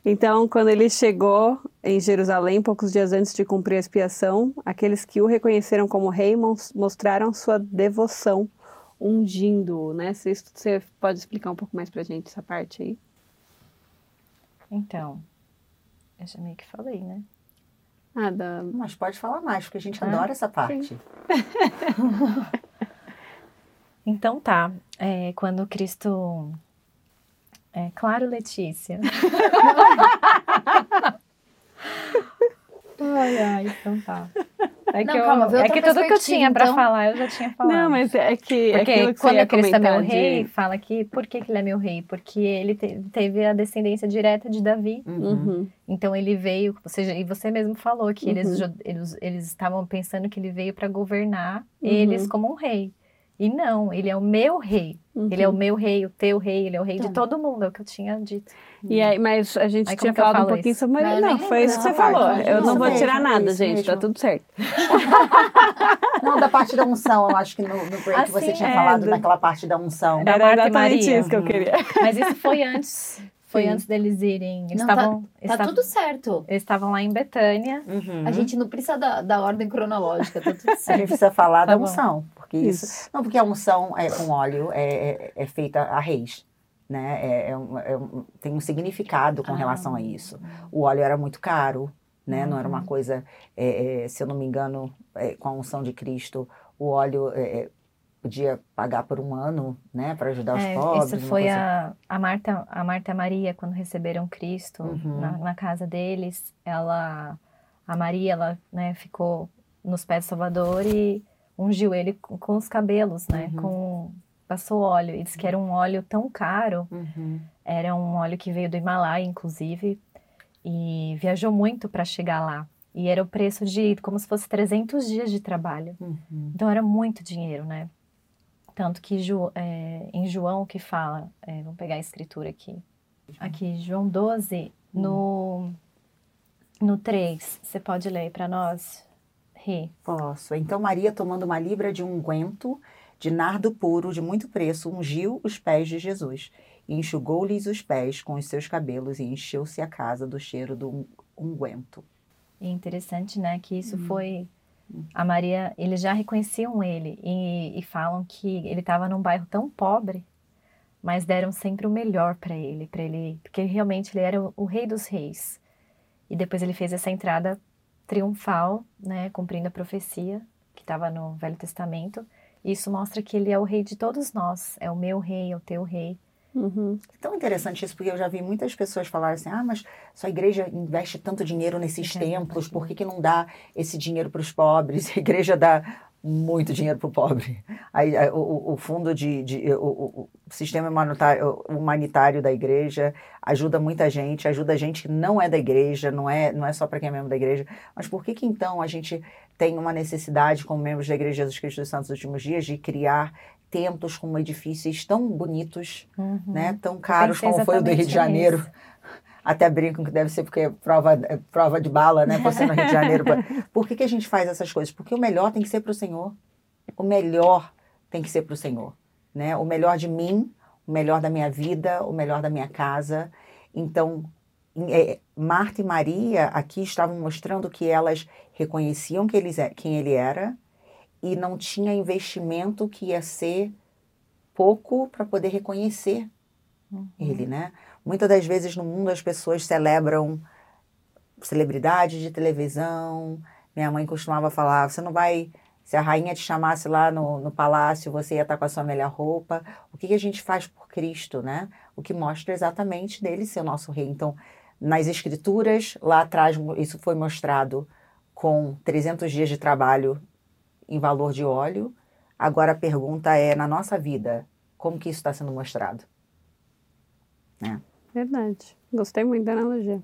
Então, quando ele chegou em Jerusalém, poucos dias antes de cumprir a expiação, aqueles que o reconheceram como rei mostraram sua devoção, ungindo-o, né? Você pode explicar um pouco mais pra gente essa parte aí?
Então, eu já meio que falei, né?
Ah, da...
Mas pode falar mais, porque a gente
Ah,
adora essa parte. <laughs>
Então tá, é, quando Cristo. É claro, Letícia. <laughs> ai, ai, então tá. É
Não,
que, eu-
calma,
é que tudo que eu tinha pra
então.
falar, eu já tinha falado.
Não, mas é que
Porque
aquilo que
quando
ia
Cristo é meu
de-
rei, fala que por que, que ele é meu rei? Porque ele te- teve a descendência direta de Davi.
Uhum.
Então ele veio, ou seja, e você mesmo falou que eles,
Uhum.
ju- eles, eles estavam pensando que ele veio para governar
Uhum.
eles como um rei. E não, ele é o meu rei. Ele é o meu rei, o teu rei, ele é o rei de
Então.
todo mundo, é o que eu tinha dito.
E aí, mas a gente
Aí
tinha falado um pouquinho
isso?
sobre Maria.
Não,
Não, foi isso que você falou.
Não,
Eu não vou tirar
mesmo,
nada,
isso
gente. Tá
mesmo.
tudo certo. <laughs>
Não, da parte da unção, eu acho que no, no break
Ah,
você tinha
é,
falado
do-
naquela parte da unção.
Da
Era
Marta e
exatamente
Maria.
isso que eu queria. <laughs>
Mas isso foi antes, foi
Sim.
antes deles irem. Eles
Não, tá-
estavam
Tá
estavam-
tudo certo.
eles estavam lá em Betânia.
Uhum.
A gente não precisa da, da ordem cronológica, tá tudo
A
certo.
gente precisa falar
Tá
da
bom.
unção, porque isso,
Isso.
não porque a unção é com óleo é, é, é feita a reis, né? É, é um- é um- tem um significado com
Ah.
relação a isso. O óleo era muito caro, né? Não era uma coisa, é, se eu não me engano, é, com a unção de Cristo, o óleo podia pagar por um ano, né? Para ajudar os
É,
pobres.
isso foi
coisa-
a, a Marta, a Marta e Maria quando receberam Cristo
Uhum.
na, na casa deles. Ela, a Maria, ela, né, ficou nos pés do Salvador e ungiu ele com, com os cabelos, né,
Uhum.
com passou óleo. E disse que era um óleo tão caro,
Uhum.
era um óleo que veio do Himalaia, inclusive, e viajou muito para chegar lá. E era o preço de como se fosse 300 dias de trabalho.
Uhum.
Então era muito dinheiro, né? Tanto que é, em João que fala, é, vamos pegar a escritura aqui. Aqui, João 12, no, no 3, você pode ler para nós? Ri.
Posso. Então Maria, tomando uma libra de unguento de nardo puro de muito preço, ungiu os pés de Jesus e enxugou-lhes os pés com os seus cabelos e encheu-se a casa do cheiro do un- unguento.
É interessante, né, que isso foi a Maria, eles já reconheciam ele e, e falam que ele estava num bairro tão pobre, mas deram sempre o melhor para ele, para ele, porque realmente ele era o, o rei dos reis. E depois ele fez essa entrada triunfal, né, cumprindo a profecia que estava no Velho Testamento. Isso mostra que ele é o rei de todos nós, é o meu rei, é o teu rei.
Uhum.
É tão interessante isso, porque eu já vi muitas pessoas falarem assim: ah, mas sua igreja investe tanto dinheiro nesses
É,
templos, por que, que não dá esse dinheiro para os pobres? <laughs> A igreja dá muito dinheiro para o pobre. Aí, eh, o- o, fundo de. de- o, o- sistema humanitário, da igreja ajuda muita gente, ajuda gente que não é da igreja, não é, não é só para quem é membro da igreja. Mas por que, que então a gente tem uma necessidade, como membros da Igreja Jesus Cristo dos Santos dos Últimos Dias, de criar templos com edifícios tão bonitos? né, tão caros como foi o do Rio de Janeiro.
nisso.
Até brinco que deve ser porque é prova, é prova de bala, né? Ser no Rio de Janeiro. <laughs> Por que, que a gente faz essas coisas? Porque o melhor tem que ser para o Senhor. O melhor tem que ser para o Senhor. Né? O melhor de mim, o melhor da minha vida, o melhor da minha casa. Então, é, Marta e Maria aqui estavam mostrando que elas reconheciam que eles, é- quem ele era e não tinha investimento que ia ser pouco para poder reconhecer ele, né? Muitas das vezes no mundo as pessoas celebram celebridades de televisão. Minha mãe costumava falar: você não vai. Se a rainha te chamasse lá no, no palácio, você ia estar com a sua melhor roupa. O que, que a gente faz por Cristo, né? O que mostra exatamente dele ser o nosso rei. Então, nas escrituras, lá atrás, isso foi mostrado com 300 dias de trabalho em valor de óleo. Agora a pergunta é, na nossa vida, como que isso está sendo mostrado?
Verdade. Gostei muito da analogia.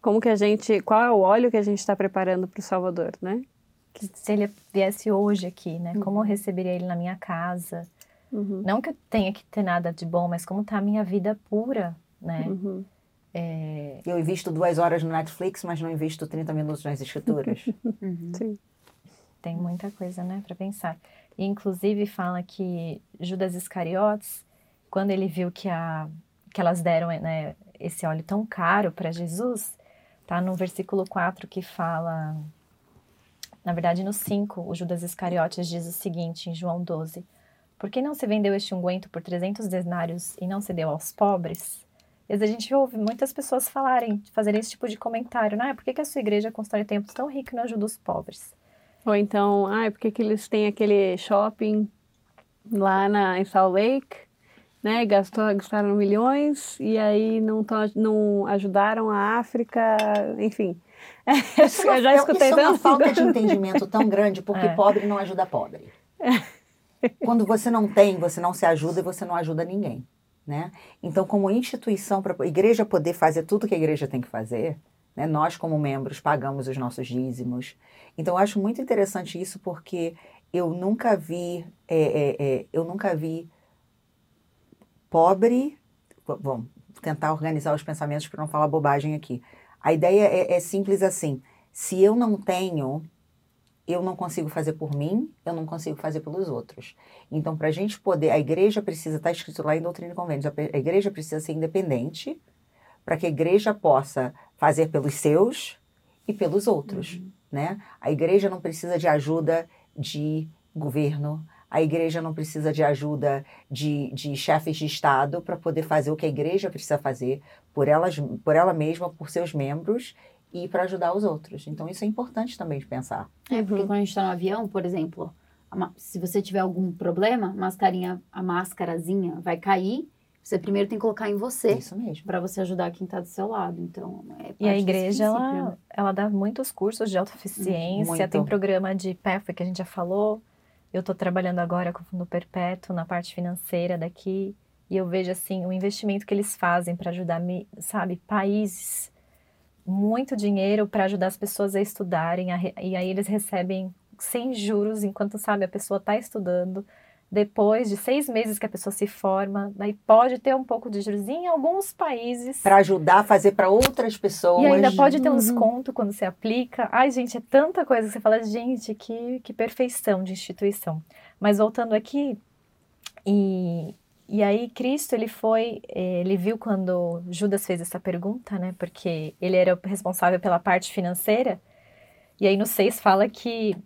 Como que a gente. Qual é o óleo que a gente está preparando para o Salvador, né?
Que se ele viesse hoje aqui, né? Como eu receberia ele na minha casa?
Uhum.
Não que eu tenha que ter nada de bom, mas como tá a minha vida pura, né?
Uhum.
É,
Eu invisto duas horas no Netflix, mas não invisto 30 minutos nas escrituras. <laughs>
Sim.
tem muita coisa, né, para pensar. E, inclusive fala que Judas Iscariotes, quando ele viu que a que elas deram, né, esse óleo tão caro para Jesus, tá no versículo 4 que fala na verdade, no 5, o Judas Iscariotes diz o seguinte, em João 12: Por que não se vendeu este unguento por 300 denários e não se deu aos pobres? E a gente ouve muitas pessoas falarem, fazerem esse tipo de comentário, né? Por que, que a sua igreja constrói templos tão ricos e não ajuda os pobres?
Ou então, ah, por que, que eles têm aquele shopping lá na, em Salt Lake, né? Gastou, gastaram milhões e aí não, tão, não ajudaram a África, enfim. <laughs>
Isso eu já escutei isso é uma falta de <laughs> entendimento tão grande, porque é. pobre não ajuda pobre. <laughs> Quando você não tem, você não se ajuda e você não ajuda ninguém. Né? Então, como instituição, para a igreja poder fazer tudo que a igreja tem que fazer, né? nós, como membros, pagamos os nossos dízimos. Então, eu acho muito interessante isso porque eu nunca vi, é, é, é, eu nunca vi pobre. Vamos tentar organizar os pensamentos para não falar bobagem aqui. A ideia é, é simples assim: se eu não tenho, eu não consigo fazer por mim, eu não consigo fazer pelos outros. Então, para a gente poder, a igreja precisa, está escrito lá em Doutrina e Convênios, a igreja precisa ser independente para que a igreja possa fazer pelos seus e pelos outros, uhum. né? A igreja não precisa de ajuda de governo, a igreja não precisa de ajuda de, de chefes de Estado para poder fazer o que a igreja precisa fazer por, elas, por ela mesma, por seus membros e para ajudar os outros. Então, isso é importante também de pensar.
É, porque quando a gente está no avião, por exemplo, se você tiver algum problema, a mascarinha, a máscarazinha vai cair. Você primeiro tem que colocar em você.
Isso mesmo.
Para você ajudar quem está do seu lado. Então,
é E a igreja, ela, ela dá muitos cursos de autoeficiência. Muito. Tem programa de PEF que a gente já falou. Eu estou trabalhando agora no Perpétuo, na parte financeira daqui. E eu vejo, assim, o investimento que eles fazem para ajudar, sabe, países muito dinheiro para ajudar as pessoas a estudarem, a, e aí eles recebem sem juros enquanto, sabe, a pessoa está estudando. Depois de seis meses que a pessoa se forma, daí pode ter um pouco de juros em alguns países.
Para ajudar a fazer para outras pessoas.
E ainda pode ter um uhum. desconto quando você aplica. Ai, gente, é tanta coisa que você fala, gente, que, que perfeição de instituição. Mas voltando aqui, e e aí Cristo ele foi, eh, ele viu quando Judas fez essa pergunta, né? Porque ele era responsável pela parte financeira. E aí no 6 fala que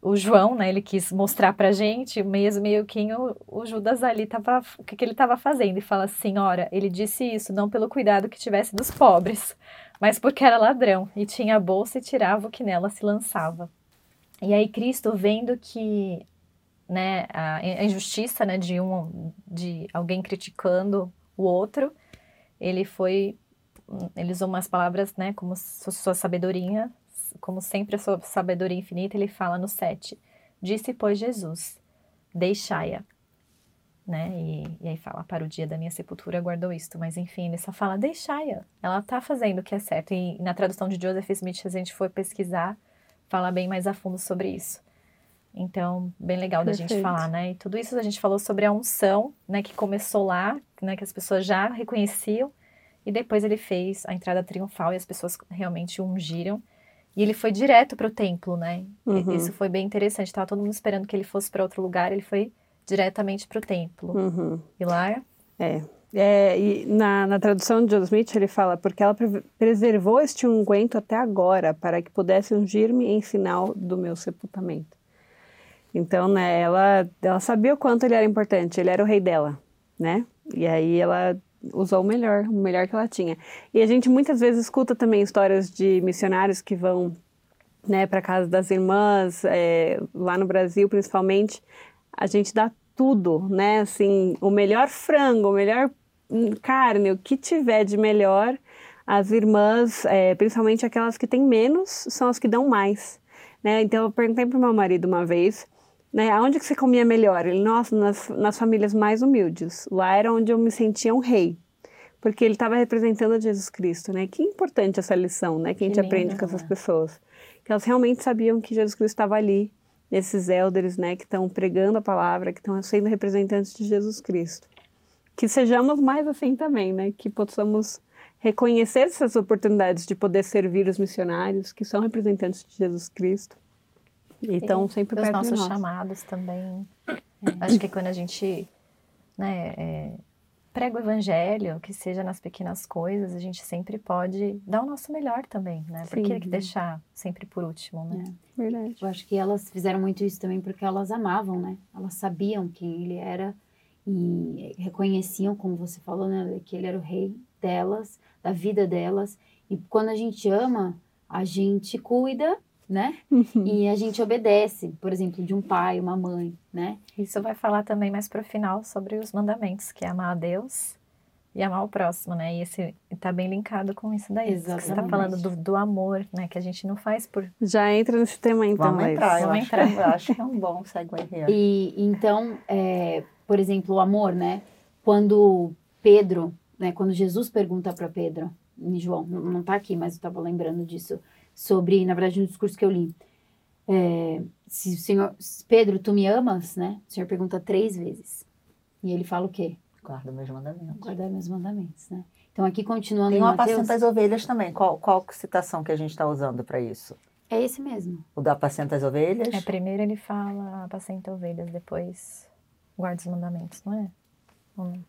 o João, né, ele quis mostrar pra gente mesmo meio que o, o Judas ali tava, o que, que ele estava fazendo. E fala assim, ora, ele disse isso não pelo cuidado que tivesse dos pobres, mas porque era ladrão e tinha a bolsa e tirava o que nela se lançava. E aí Cristo vendo que né, a, injustiça, né, de um, de alguém criticando o outro, ele foi, ele usou umas palavras, né, como sua sabedoria, como sempre a sua sabedoria infinita, ele fala no 7, disse, pois, Jesus, deixai-a, né, e, e, aí fala, para o dia da minha sepultura guardou isto, mas enfim, ele só fala, deixai-a, ela tá fazendo o que é certo, e na tradução de Joseph Smith, a gente foi pesquisar, fala bem mais a fundo sobre isso. Então, bem legal Perfeito. da gente falar, né? E tudo isso a gente falou sobre a unção, né? Que começou lá, né? Que as pessoas já reconheciam. E depois ele fez a entrada triunfal e as pessoas realmente ungiram. E ele foi direto para o templo, né? Uhum. Isso foi bem interessante. Tava todo mundo esperando que ele fosse para outro lugar. Ele foi diretamente para o templo.
Uhum.
Pilar?
É. é e na, na tradução de John Smith ele fala, porque ela pre preservou este unguento até agora, para que pudesse ungir-me em sinal do meu sepultamento. Então, né, ela, ela sabia o quanto ele era importante, ele era o rei dela, né? E aí ela usou o melhor, o melhor que ela tinha. E a gente muitas vezes escuta também histórias de missionários que vão, né, para casa das irmãs, é, lá no Brasil principalmente, a gente dá tudo, né? Assim, o melhor frango, o melhor carne, o que tiver de melhor, as irmãs, é, principalmente aquelas que têm menos, são as que dão mais. Né? Então eu perguntei para o meu marido uma vez né? Aonde que você comia melhor? Ele, nossa, nas, nas famílias mais humildes. Lá era onde eu me sentia um rei. Porque ele estava representando Jesus Cristo, né? Que importante essa lição, né? Que, que a gente aprende com essas né? pessoas. Que elas realmente sabiam que Jesus Cristo estava ali, nesses elders, né? Que estão pregando a palavra, que estão sendo representantes de Jesus Cristo. Que sejamos mais assim também, né? Que possamos reconhecer essas oportunidades de poder servir os missionários, que são representantes de Jesus Cristo e estão sempre perto
Os nossos
de nós.
chamados também. É, acho que quando a gente né, é, prega o evangelho, que seja nas pequenas coisas, a gente sempre pode dar o nosso melhor também, né? Por que deixar sempre por último, né?
É. Verdade. Eu acho que elas fizeram muito isso também porque elas amavam, né? Elas sabiam quem ele era e reconheciam, como você falou, né, que ele era o rei delas, da vida delas. E quando a gente ama, a gente cuida, né? E a gente obedece, por exemplo, de um pai, uma mãe, né?
Isso vai falar também mais pro final sobre os mandamentos, que é amar a Deus e amar o próximo, né? E esse tá bem linkado com isso daí. que Você tá
Exatamente.
falando do, do amor, né? Que a gente não faz por.
Já entra nesse tema então,
Vamos
Laís.
entrar, eu
Vamos
acho,
entrar.
que- eu acho que é um bom segue.
E então, é, por exemplo, o amor, né? Quando Pedro, né? Quando Jesus pergunta para Pedro, em João, não, não tá aqui, mas eu estava lembrando disso, sobre, na verdade, no discurso que eu li. É, se o Senhor, se, Pedro, tu me amas, né? O Senhor pergunta três vezes. E ele fala o quê?
Guarda meus mandamentos.
Guardar meus mandamentos, né? Então, aqui continuando
Tem
em
uma
Mateus,
apacenta as ovelhas também. Qual, qual citação que a gente está usando para isso?
é esse mesmo.
O da apacenta as ovelhas?
É, primeiro ele fala apacenta ovelhas, depois guarda os mandamentos, não é? Hum.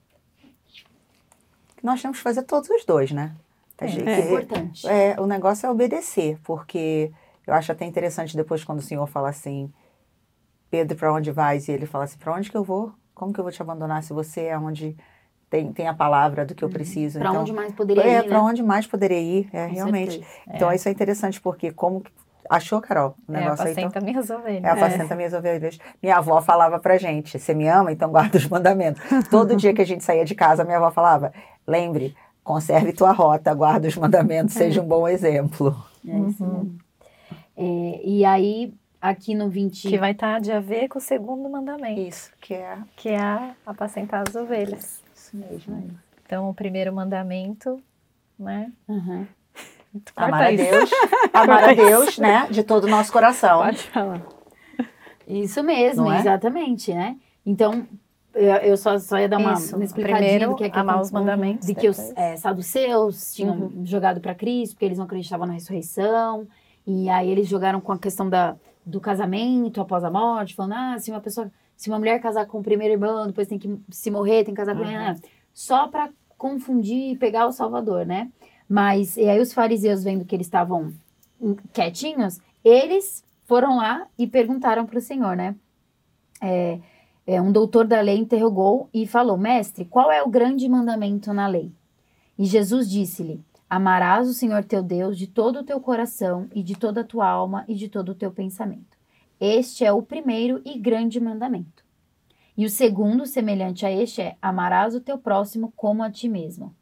Nós temos que fazer todos os dois, né? A
É.
É importante.
É, o negócio é obedecer, porque eu acho até interessante depois quando o Senhor fala assim, Pedro, para onde vais? E ele fala assim, para onde que eu vou? Como que eu vou te abandonar se você é onde tem, tem a palavra do que eu preciso?
Para
então,
onde mais poderia
é,
ir,
para
né?
onde mais poderia ir? É,
Com
realmente.
certeza.
Então isso é interessante porque como achou, Carol? O
É,
negócio aí, então,
apacenta minhas ovelhas.
é apacenta minhas ovelhas. Minha avó falava pra gente, você me ama, então guarda os mandamentos. Todo dia que a gente saía de casa, minha avó falava, lembre, conserve tua rota, guarda os mandamentos, seja um bom exemplo.
É isso mesmo. É, e aí, aqui no 20...
Que vai estar de a ver com o segundo mandamento,
Isso, que é
que é apacentar as ovelhas.
isso mesmo.
Então, o primeiro mandamento, né?
Aham.
Amar a
isso.
Deus, <laughs> amar a Deus, né, de todo o nosso coração.
Pode falar.
Isso mesmo,
Não é?
exatamente, né? Então, eu, só, só ia dar uma,
Isso,
uma explicadinha
primeiro,
do que é que
amar os mandamentos,
De que os
depois.
é, saduceus tinham jogado para Cristo, porque eles não acreditavam na ressurreição. E aí eles jogaram com a questão da, do casamento após a morte, falando, ah, se uma pessoa, se uma mulher casar com o primeiro irmão, depois tem que se morrer, tem que casar com ele, né? Só para confundir e pegar o Salvador, né? Mas, e aí os fariseus, vendo que eles estavam hum, quietinhos, eles foram lá e perguntaram para o Senhor, né? É, um doutor da lei interrogou e falou: Mestre, qual é o grande mandamento na lei? E Jesus disse-lhe: Amarás o Senhor teu Deus de todo o teu coração e de toda a tua alma e de todo o teu pensamento. Este é o primeiro e grande mandamento. E o segundo, semelhante a este, é: Amarás o teu próximo como a ti mesmo.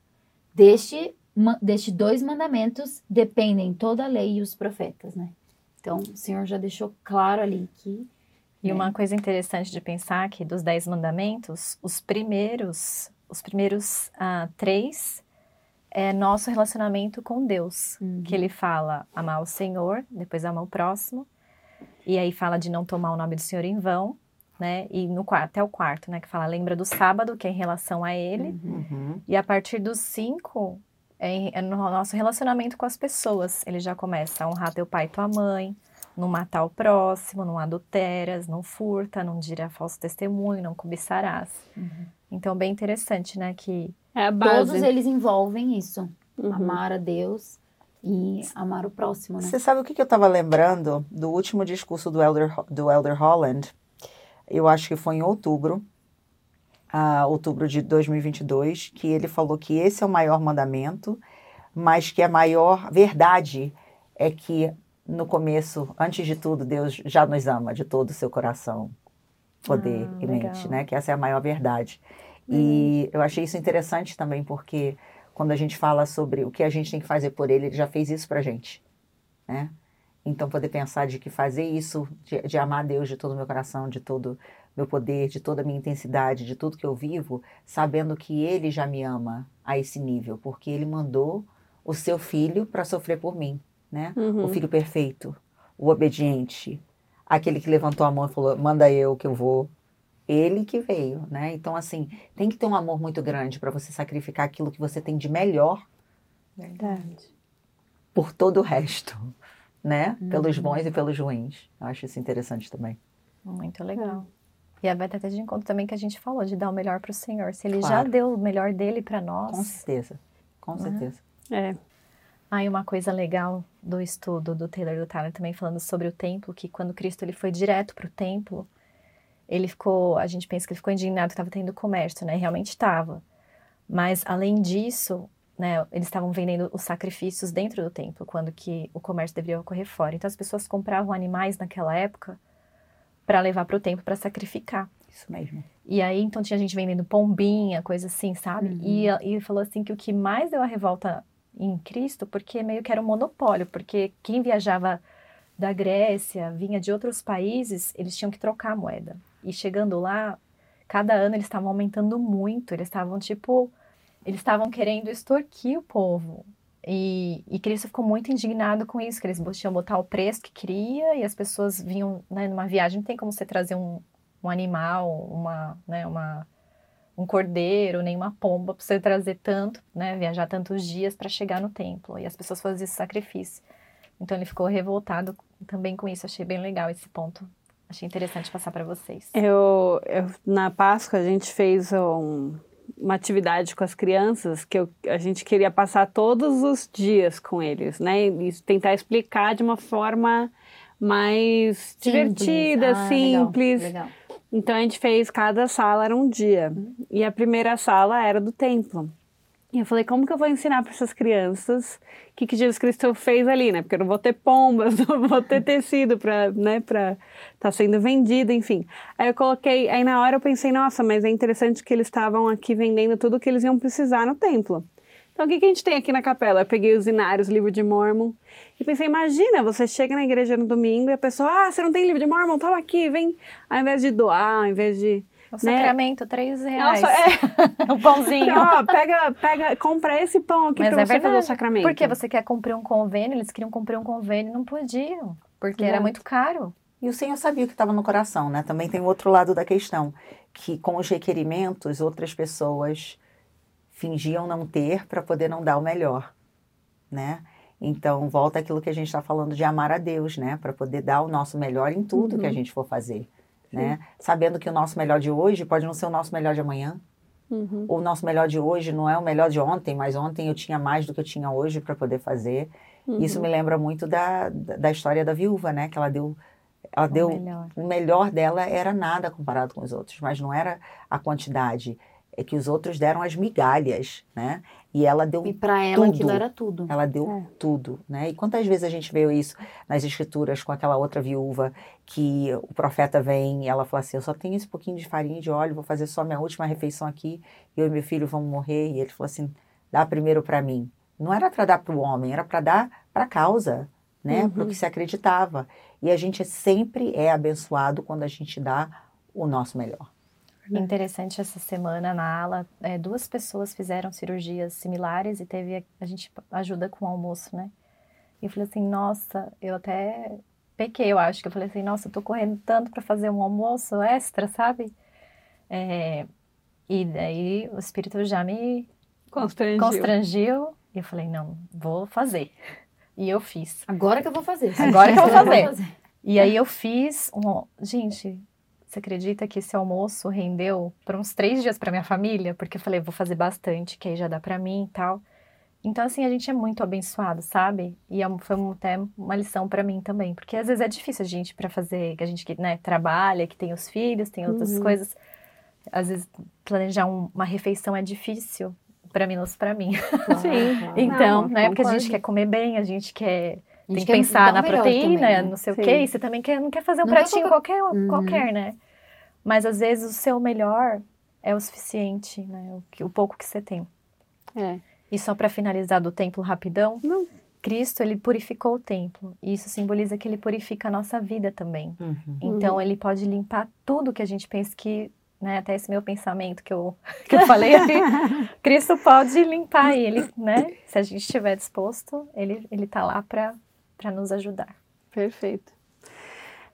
Deste, deste dois mandamentos dependem toda a lei e os profetas, né? Então, o Senhor já deixou claro ali que
E uma coisa interessante de pensar que dos dez mandamentos, os primeiros, os primeiros ah, três é nosso relacionamento com Deus, que ele fala amar o Senhor, depois amar o próximo, e aí fala de não tomar o nome do Senhor em vão, né? E no quarto, até o quarto, né? Que fala lembra do sábado, que é em relação a Ele,
Uhum.
e a partir dos cinco é, em- é no nosso relacionamento com as pessoas. Ele já começa a honrar teu pai e tua mãe, não matar o próximo, não adulteras, não furta, não dirá falso testemunho, não cobiçarás. Então, bem interessante, né? Que
É a base.
todos eles envolvem isso.
Uhum.
Amar a Deus e amar o próximo, né?
Você sabe o que que eu estava lembrando do último discurso do Elder, do Elder Holland? Eu acho que foi em outubro, ah, outubro de 2022, que ele falou que esse é o maior mandamento, mas que a maior verdade é que no começo, antes de tudo, Deus já nos ama de todo o seu coração, poder
Ah,
e mente,
legal.
né? Que essa é a maior verdade. E eu achei isso interessante também, porque quando a gente fala sobre o que a gente tem que fazer por ele, ele já fez isso pra gente, né? Então, poder pensar de que fazer isso, de, de amar Deus de todo o meu coração, de todo meu poder, de toda a minha intensidade, de tudo que eu vivo, sabendo que Ele já me ama a esse nível, porque Ele mandou o seu filho para sofrer por mim, né?
Uhum.
O filho perfeito, o obediente, aquele que levantou a mão e falou: manda eu que eu vou. Ele que veio, né? Então, assim, tem que ter um amor muito grande para você sacrificar aquilo que você tem de melhor
verdade.
por todo o resto, né? Pelos bons e pelos ruins. Eu acho isso interessante também.
Muito legal. E vai até de encontro também que a gente falou, de dar o melhor para o Senhor. Se Ele já
Claro.
deu o melhor dele para
Com
nós.
certeza. Com certeza.
É.
Aí uma coisa legal do estudo do Taylor do Tyler também falando sobre o templo, que quando Cristo ele foi direto para o templo, ele ficou, a gente pensa que ele ficou indignado que estava tendo comércio, né? Realmente estava. Mas além disso, né, eles estavam vendendo os sacrifícios dentro do templo, quando que o comércio deveria ocorrer fora. Então as pessoas compravam animais naquela época para levar para o templo para sacrificar.
Isso mesmo.
E aí, então, tinha gente vendendo pombinha, coisa assim, sabe?
Uhum.
E, e falou assim que o que mais deu a revolta em Cristo, porque meio que era um monopólio, porque quem viajava da Grécia, vinha de outros países, eles tinham que trocar a moeda. E chegando lá, cada ano eles estavam aumentando muito, eles estavam tipo, eles estavam querendo extorquir o povo. E, e Cristo ficou muito indignado com isso, que eles tinham botar o preço que queria e as pessoas vinham, né, numa viagem, não tem como você trazer um, um animal, uma, né, uma, um cordeiro, nem uma pomba para você trazer tanto, né, viajar tantos dias para chegar no templo. E as pessoas faziam esse sacrifício. Então ele ficou revoltado também com isso. Achei bem legal esse ponto. Achei interessante passar para vocês.
Eu, eu- na Páscoa a gente fez um- uma atividade com as crianças que eu- a gente queria passar todos os dias com eles, né? E tentar explicar de uma forma mais divertida,
Ah, legal,
simples.
legal.
Então a gente fez cada sala era um dia. E a primeira sala era do templo. E eu falei, como que eu vou ensinar para essas crianças o que, que Jesus Cristo fez ali, né? Porque eu não vou ter pombas, <laughs> não vou ter tecido para, né, para tá sendo vendido, enfim. Aí eu coloquei, aí na hora eu pensei, nossa, mas é interessante que eles estavam aqui vendendo tudo que eles iam precisar no templo. Então o que, que a gente tem aqui na capela? Eu peguei os inários, livro de Mormon, e pensei, imagina, você chega na igreja no domingo e a pessoa, ah, você não tem livro de Mormon? Toma aqui, vem. Ao invés de doar, ao invés de...
O
né?
sacramento, três reais.
Nossa, é, <laughs>
um pãozinho.
ó, pega, pega, compra esse pão aqui
Mas
pra
é
você fazer o
verdade.
sacramento.
Porque você quer cumprir um convênio, eles queriam cumprir um convênio e não podiam. Porque era
Exato.
muito caro.
E o Senhor sabia o que estava no coração, né? Também tem o outro lado da questão, que com os requerimentos, outras pessoas fingiam não ter para poder não dar o melhor, né? Então, volta aquilo que a gente está falando de amar a Deus, né? Para poder dar o nosso melhor em tudo que a gente for fazer, né? Sabendo que o nosso melhor de hoje pode não ser o nosso melhor de amanhã,
Uhum.
o nosso melhor de hoje não é o melhor de ontem, mas ontem eu tinha mais do que eu tinha hoje para poder fazer.
Uhum.
Isso me lembra muito da, da da história da viúva, né? Que ela deu, ela
O
deu
melhor.
o melhor dela era nada comparado com os outros, mas não era a quantidade, é que os outros deram as migalhas, né? E ela deu
E pra ela
Tudo.
aquilo era tudo.
ela deu
É.
tudo, né? E quantas vezes a gente vê isso nas escrituras com aquela outra viúva que o profeta vem e ela fala assim: Eu só tenho esse pouquinho de farinha e de óleo, vou fazer só minha última refeição aqui, eu e meu filho vamos morrer. E ele falou assim: Dá primeiro para mim. Não era para dar para o homem, era para dar para a causa, né? Para o que se acreditava. E a gente sempre é abençoado quando a gente dá o nosso melhor.
Interessante essa semana na ala, é, duas pessoas fizeram cirurgias similares e teve a, a gente ajuda com o almoço, né? E eu falei assim, nossa, eu até pequei, eu acho que eu falei assim, nossa, eu tô correndo tanto para fazer um almoço extra, sabe? É, e daí o espírito já me
Constrangiu.
constrangiu e eu falei, não, vou fazer. E eu fiz.
Agora que eu vou fazer.
Agora que eu vou fazer. E aí eu fiz um. Gente, você acredita que esse almoço rendeu por uns três dias para minha família? Porque eu falei, vou fazer bastante, que aí já dá para mim e tal. Então, assim, a gente é muito abençoado, sabe? E é foi até uma lição para mim também. Porque às vezes é difícil a gente para fazer, que a gente que né, trabalha, que tem os filhos, tem outras
Uhum.
coisas. Às vezes planejar um- uma refeição é difícil, para menos para mim.
Sim. <laughs>
Então,
Não,
né? Porque a gente quer comer bem, a gente quer tem que
quer
pensar na proteína,
também, né?
não sei
Sim.
o quê. E você também quer, não quer fazer um
Não quer
pratinho qualquer,
Uhum.
qualquer, né? Mas às vezes o seu melhor é o suficiente, né? O, que- o pouco que você tem.
É.
E só para finalizar do templo rapidão,
Não.
Cristo ele purificou o templo. E isso simboliza que ele purifica a nossa vida também.
Uhum.
Então ele pode limpar tudo que a gente pensa que, né, até esse meu pensamento que eu, <laughs> que eu falei aqui, <laughs> Cristo pode limpar ele, né, se a gente estiver disposto, ele ele tá lá para para nos ajudar.
Perfeito.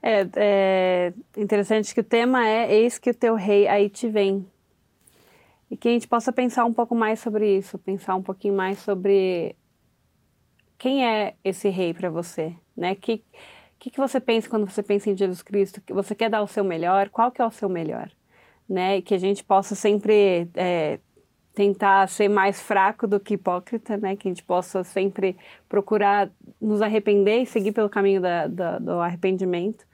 É, é interessante que o tema é Eis que o teu rei aí te vem. E que a gente possa pensar um pouco mais sobre isso, pensar um pouquinho mais sobre quem é esse rei para você, né? Que que que você pensa quando você pensa em Jesus Cristo? Que você quer dar o seu melhor? Qual que é o seu melhor, né? E que a gente possa sempre é, tentar ser mais fraco do que hipócrita, né? Que a gente possa sempre procurar nos arrepender e seguir pelo caminho da, da- do arrependimento,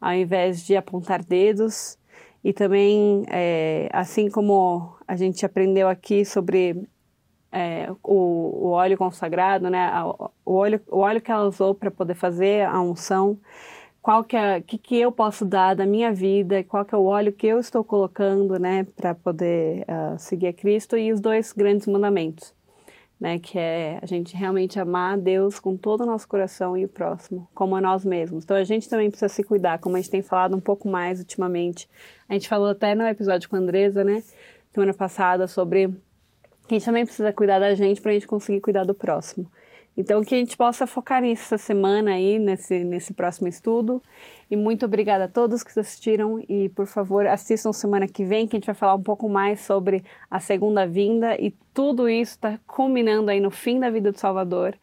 ao invés de apontar dedos. E também, é, assim como a gente aprendeu aqui sobre é, o, o óleo consagrado, né? O óleo, o óleo que ela usou para poder fazer a unção qual que é, que, que eu posso dar da minha vida, qual que é o óleo que eu estou colocando, né, para poder uh, seguir a Cristo e os dois grandes mandamentos, né, que é a gente realmente amar a Deus com todo o nosso coração e o próximo, como a nós mesmos. Então a gente também precisa se cuidar, como a gente tem falado um pouco mais ultimamente. A gente falou até no episódio com a Andresa, né, semana passada, sobre que a gente também precisa cuidar da gente para a gente conseguir cuidar do próximo. Então, que a gente possa focar nisso essa semana aí, nesse, nesse próximo estudo. E muito obrigada a todos que assistiram. E, por favor, assistam semana que vem, que a gente vai falar um pouco mais sobre a segunda vinda. E tudo isso está culminando aí no fim da vida do Salvador.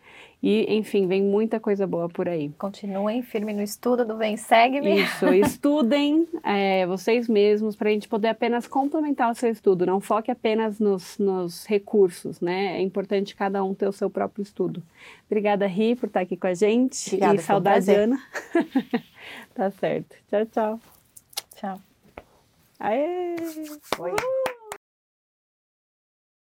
E, enfim, vem muita coisa boa por aí.
Continuem firme no estudo do Vem Segue-me.
Isso, <laughs> estudem é, vocês mesmos para a gente poder apenas complementar o seu estudo. Não foque apenas nos, nos recursos, né? É importante cada um ter o seu próprio estudo. Obrigada, Ri, por estar aqui com a gente.
Obrigada,
e saudade,
um
Ana. <laughs> tá certo. Tchau, tchau.
Tchau.
Aê!
Oi.